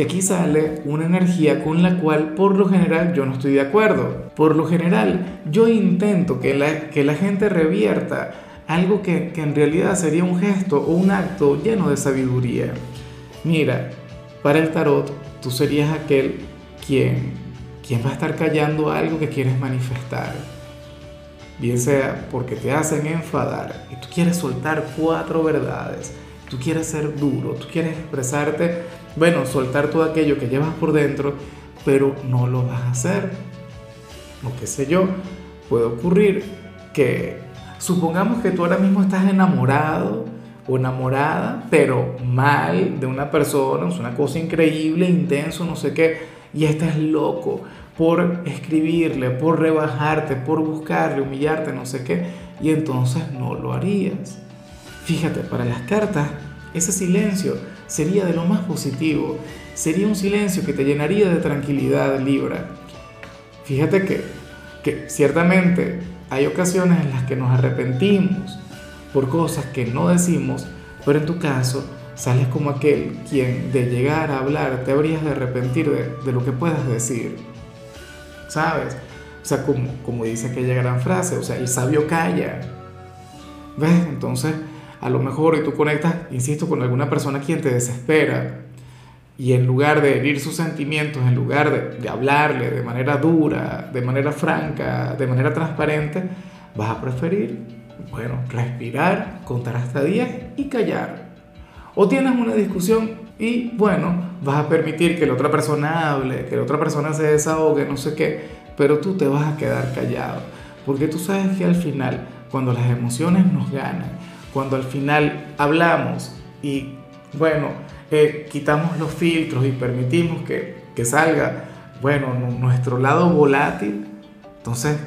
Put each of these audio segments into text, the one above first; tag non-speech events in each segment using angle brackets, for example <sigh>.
que aquí sale una energía con la cual por lo general yo no estoy de acuerdo. Por lo general yo intento que la, que la gente revierta algo que, que en realidad sería un gesto o un acto lleno de sabiduría. Mira, para el tarot tú serías aquel quien, quien va a estar callando algo que quieres manifestar. Bien sea porque te hacen enfadar y tú quieres soltar cuatro verdades tú quieres ser duro, tú quieres expresarte, bueno, soltar todo aquello que llevas por dentro, pero no lo vas a hacer. O qué sé yo, puede ocurrir que supongamos que tú ahora mismo estás enamorado o enamorada, pero mal de una persona, es una cosa increíble, intenso, no sé qué, y estás loco por escribirle, por rebajarte, por buscarle, humillarte, no sé qué, y entonces no lo harías. Fíjate, para las cartas, ese silencio sería de lo más positivo. Sería un silencio que te llenaría de tranquilidad, Libra. Fíjate que, que ciertamente hay ocasiones en las que nos arrepentimos por cosas que no decimos, pero en tu caso sales como aquel quien de llegar a hablar te habrías de arrepentir de, lo que puedas decir. ¿Sabes? O sea, como, como dice aquella gran frase, o sea, el sabio calla. ¿Ves? Entonces a lo mejor y tú conectas, insisto, con alguna persona quien te desespera y en lugar de herir sus sentimientos, en lugar de, hablarle de manera dura, de manera franca, de manera transparente, vas a preferir, bueno, respirar, contar hasta 10 y callar. O tienes una discusión y, bueno, vas a permitir que la otra persona hable, que la otra persona se desahogue, no sé qué, pero tú te vas a quedar callado. Porque tú sabes que al final, cuando las emociones nos ganan, cuando al final hablamos y, bueno, eh, quitamos los filtros y permitimos que, que salga, bueno, nuestro lado volátil, entonces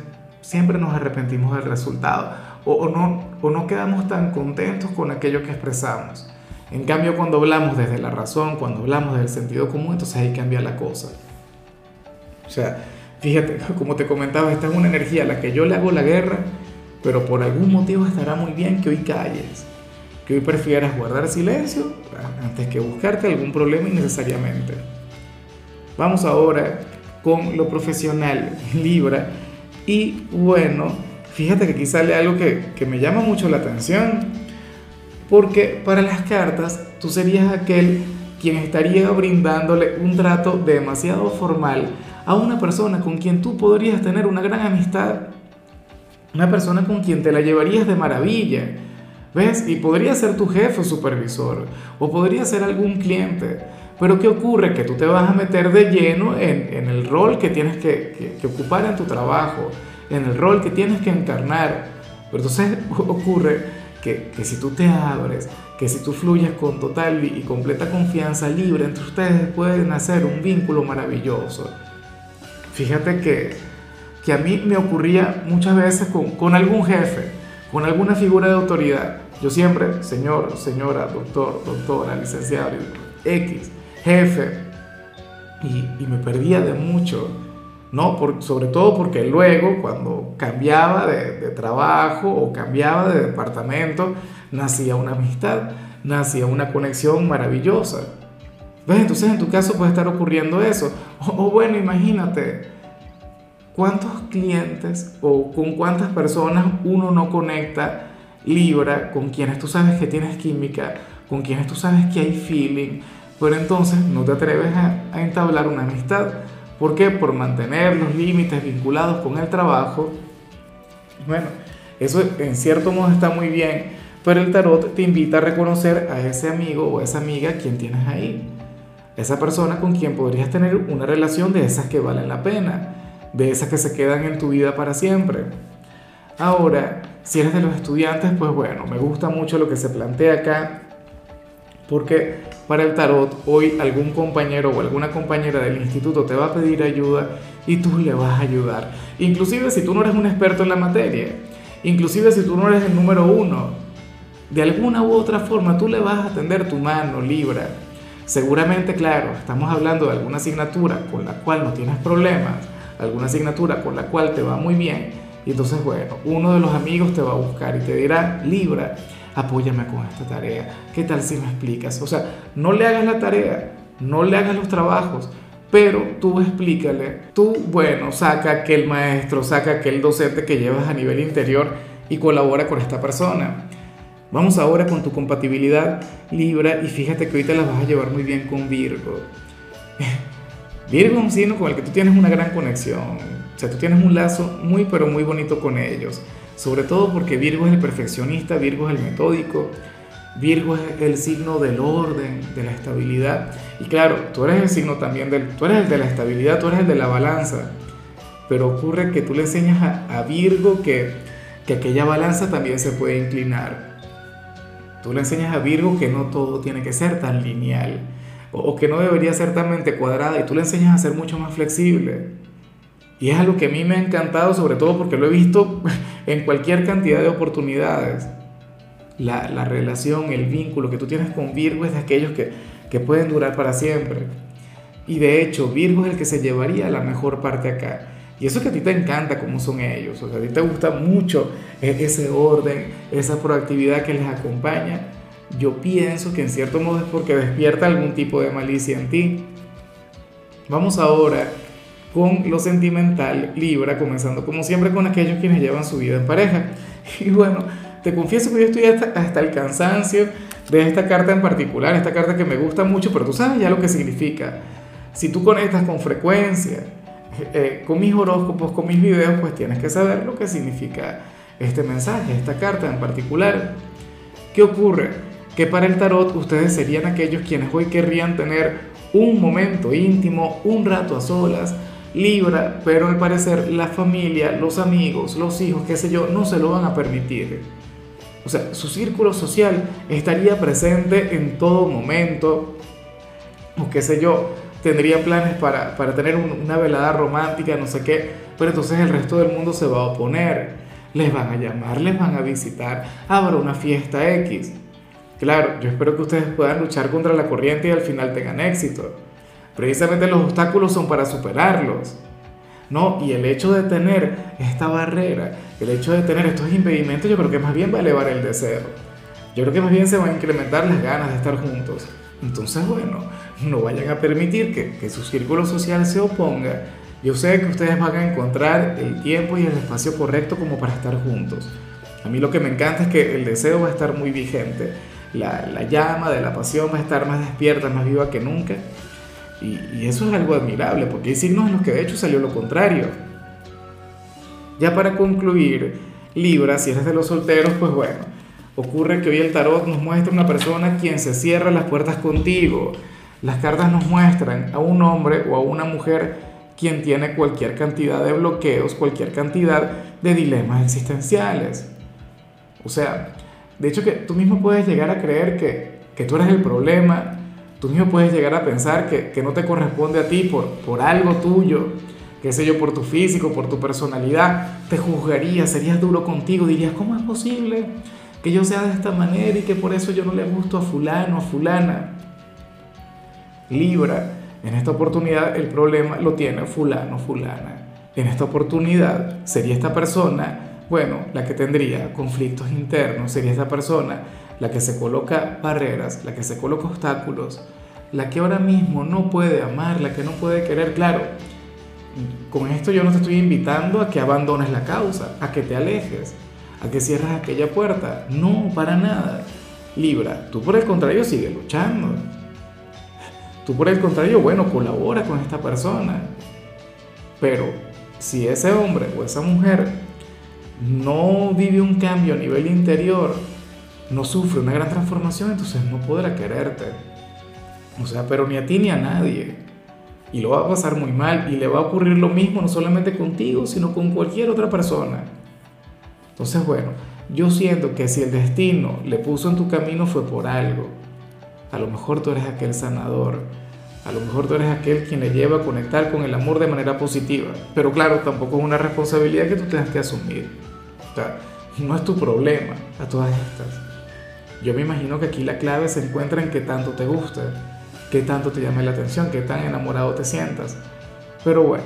siempre nos arrepentimos del resultado o, o, no, o no quedamos tan contentos con aquello que expresamos. En cambio, cuando hablamos desde la razón, cuando hablamos del sentido común, entonces ahí cambia la cosa. O sea, fíjate, <laughs> como te comentaba, esta es una energía a la que yo le hago la guerra pero por algún motivo estará muy bien que hoy calles, que hoy prefieras guardar silencio antes que buscarte algún problema innecesariamente. Vamos ahora con lo profesional, <laughs> Libra, y bueno, fíjate que aquí sale algo que, que me llama mucho la atención, porque para las cartas tú serías aquel quien estaría brindándole un trato demasiado formal a una persona con quien tú podrías tener una gran amistad una persona con quien te la llevarías de maravilla. ¿Ves? Y podría ser tu jefe supervisor, o podría ser algún cliente. Pero ¿qué ocurre? Que tú te vas a meter de lleno en, en el rol que tienes que, que, ocupar en tu trabajo, en el rol que tienes que encarnar. Pero entonces <laughs> ocurre que, que si tú te abres, que si tú fluyes con total y completa confianza libre entre ustedes, pueden hacer un vínculo maravilloso. Fíjate que que a mí me ocurría muchas veces con, algún jefe, con alguna figura de autoridad. Yo siempre, señor, señora, doctor, doctora, licenciado, X, jefe, y, me perdía de mucho, ¿no? Por, sobre todo porque luego, cuando cambiaba de, de, trabajo o cambiaba de departamento, nacía una amistad, nacía una conexión maravillosa. ¿Ves? Entonces en tu caso puede estar ocurriendo eso. O, o bueno, imagínate, ¿Cuántos clientes o con cuántas personas uno no conecta Libra con quienes tú sabes que tienes química, con quienes tú sabes que hay feeling, pero entonces no te atreves a, entablar una amistad? ¿Por qué? Por mantener los límites vinculados con el trabajo. Bueno, eso en cierto modo está muy bien, pero el tarot te invita a reconocer a ese amigo o esa amiga quien tienes ahí. Esa persona con quien podrías tener una relación de esas que valen la pena de esas que se quedan en tu vida para siempre. Ahora, si eres de los estudiantes, pues bueno, me gusta mucho lo que se plantea acá, Porque para el tarot hoy algún compañero o alguna compañera del instituto te va a pedir ayuda y tú le vas a ayudar. Inclusive si tú no eres un experto en la materia, inclusive si tú no eres el número uno, de alguna u otra forma tú le vas a tender tu mano, Libra. Seguramente, claro, estamos hablando de alguna asignatura con la cual no tienes problemas, alguna asignatura con la cual te va muy bien. Y entonces, bueno, uno de los amigos te va a buscar y te dirá, Libra, apóyame con esta tarea. ¿Qué tal si me explicas? O sea, no le hagas la tarea, no le hagas los trabajos, pero tú explícale, tú, bueno, saca aquel maestro, saca aquel docente que llevas a nivel interior y colabora con esta persona. Vamos ahora con tu compatibilidad Libra y fíjate que ahorita las vas a llevar muy bien con Virgo. Virgo es un signo con el que tú tienes una gran conexión, o sea, tú tienes un lazo muy pero muy bonito con ellos, sobre todo porque Virgo es el perfeccionista, Virgo es el metódico, Virgo es el signo del orden, de la estabilidad. Y claro, tú eres el signo también del, tú eres el de la estabilidad, tú eres el de la balanza. Pero ocurre que tú le enseñas a, Virgo que, que aquella balanza también se puede inclinar. Tú le enseñas a Virgo que no todo tiene que ser tan lineal o, que no debería ser tan mente cuadrada y tú le enseñas a ser mucho más flexible. Y es algo que a mí me ha encantado, sobre todo porque lo he visto <laughs> en cualquier cantidad de oportunidades la, la, relación, el vínculo que tú tienes con Virgo es de aquellos que, que pueden durar para siempre. Y de hecho, Virgo es el que se llevaría la mejor parte acá. Y eso que a ti te encanta cómo son ellos, o sea, a ti te gusta mucho e, ese orden, esa proactividad que les acompaña. Yo pienso que en cierto modo es porque despierta algún tipo de malicia en ti. Vamos ahora con lo sentimental, Libra, comenzando como siempre con aquellos quienes llevan su vida en pareja. <laughs> Y bueno, te confieso que yo estoy hasta, hasta, el cansancio de esta carta en particular, esta carta que me gusta mucho, pero tú sabes ya lo que significa. Si tú conectas con frecuencia, eh, con mis horóscopos, con mis videos, pues tienes que saber lo que significa este mensaje, esta carta en particular. ¿Qué ocurre? Que para el tarot ustedes serían aquellos quienes hoy querrían tener un momento íntimo, un rato a solas, Libra, pero al parecer la familia, los amigos, los hijos, qué sé yo, no se lo van a permitir. O sea, su círculo social estaría presente en todo momento, o qué sé yo, tendría planes para, para tener una velada romántica, no sé qué, pero entonces el resto del mundo se va a oponer, les van a llamar, les van a visitar, habrá una fiesta X. Claro, yo espero que ustedes puedan luchar contra la corriente y al final tengan éxito. Precisamente los obstáculos son para superarlos. ¿no? Y el hecho de tener esta barrera, el hecho de tener estos impedimentos, yo creo que más bien va a elevar el deseo. Yo creo que más bien se van a incrementar las ganas de estar juntos. Entonces, bueno, no vayan a permitir que, que su círculo social se oponga. Yo sé que ustedes van a encontrar el tiempo y el espacio correcto como para estar juntos. A mí lo que me encanta es que el deseo va a estar muy vigente. La, la llama de la pasión va a estar más despierta, más viva que nunca. Y, eso es algo admirable, porque hay signos en los que de hecho salió lo contrario. Ya para concluir, Libra, si eres de los solteros, pues bueno, ocurre que hoy el tarot nos muestra una persona quien se cierra las puertas contigo. Las cartas nos muestran a un hombre o a una mujer quien tiene cualquier cantidad de bloqueos, cualquier cantidad de dilemas existenciales. O sea, de hecho que tú mismo puedes llegar a creer que, que tú eres el problema Tú mismo puedes llegar a pensar que, que no te corresponde a ti por, por algo tuyo, qué sé yo, por tu físico, por tu personalidad. Te juzgarías, serías duro contigo, dirías, ¿cómo es posible que yo sea de esta manera y que por eso yo no le gusto a fulano, a fulana? Libra, en esta oportunidad el problema lo tiene fulano, fulana. En esta oportunidad sería esta persona, bueno, la que tendría conflictos internos, sería esta persona la que se coloca barreras, la que se coloca obstáculos, la que ahora mismo no puede amar, la que no puede querer, claro, con esto yo no te estoy invitando a que abandones la causa, a que te alejes, a que cierres aquella puerta, no, para nada. Libra, tú por el contrario sigue luchando. Tú por el contrario, bueno, colabora con esta persona. Pero si ese hombre o esa mujer no vive un cambio a nivel interior, no sufre una gran transformación, entonces no podrá quererte. O sea, pero ni a ti ni a nadie. Y lo va a pasar muy mal y le va a ocurrir lo mismo no solamente contigo, sino con cualquier otra persona. Entonces, bueno, yo siento que si el destino le puso en tu camino fue por algo. A lo mejor tú eres aquel sanador. A lo mejor tú eres aquel quien le lleva a conectar con el amor de manera positiva. Pero claro, tampoco es una responsabilidad que tú tengas que asumir. O sea, no es tu problema a todas estas. Yo me imagino que aquí la clave se encuentra en qué tanto te gusta, qué tanto te llame la atención, qué tan enamorado te sientas. Pero bueno,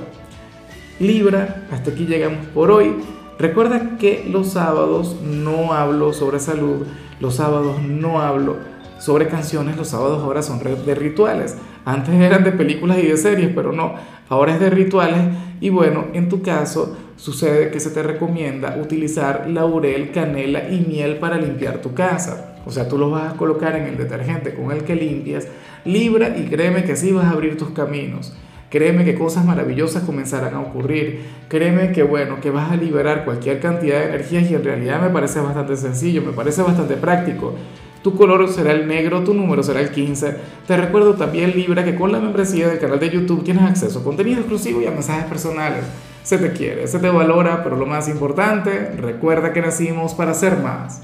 Libra, hasta aquí llegamos por hoy. Recuerda que los sábados no hablo sobre salud, los sábados no hablo sobre canciones, los sábados ahora son de rituales. Antes eran de películas y de series, pero no, ahora es de rituales. Y bueno, en tu caso sucede que se te recomienda utilizar laurel, canela y miel para limpiar tu casa. O sea, tú los vas a colocar en el detergente con el que limpias, libra y créeme que así vas a abrir tus caminos. Créeme que cosas maravillosas comenzarán a ocurrir. Créeme que bueno, que vas a liberar cualquier cantidad de energías y en realidad me parece bastante sencillo, me parece bastante práctico. Tu color será el negro, tu número será el 15. Te recuerdo también, Libra, que con la membresía del canal de YouTube tienes acceso a contenido exclusivo y a mensajes personales. Se te quiere, se te valora, pero lo más importante, recuerda que nacimos para ser más.